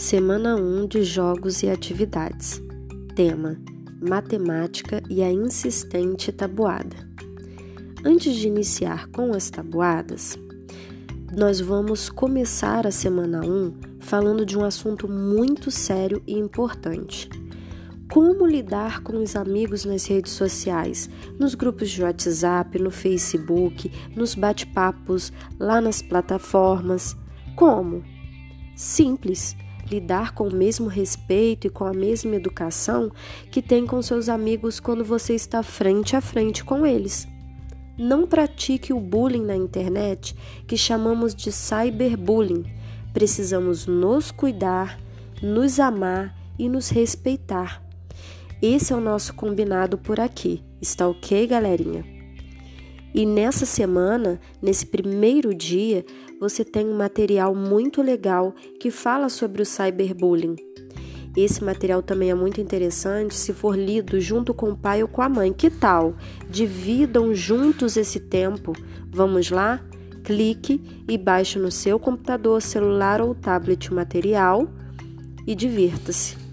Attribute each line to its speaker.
Speaker 1: Semana 1 de Jogos e Atividades. Tema: Matemática e a insistente tabuada. Antes de iniciar com as tabuadas, nós vamos começar a semana 1 falando de um assunto muito sério e importante. Como lidar com os amigos nas redes sociais, nos grupos de WhatsApp, no Facebook, nos bate-papos, lá nas plataformas? Como? Simples lidar com o mesmo respeito e com a mesma educação que tem com seus amigos quando você está frente a frente com eles. Não pratique o bullying na internet, que chamamos de cyberbullying. Precisamos nos cuidar, nos amar e nos respeitar. Esse é o nosso combinado por aqui. Está ok, galerinha? E nessa semana, nesse primeiro dia, você tem um material muito legal que fala sobre o cyberbullying. Esse material também é muito interessante se for lido junto com o pai ou com a mãe. Que tal? Dividam juntos esse tempo. Vamos lá? Clique e baixe no seu computador, celular ou tablet o material e divirta-se.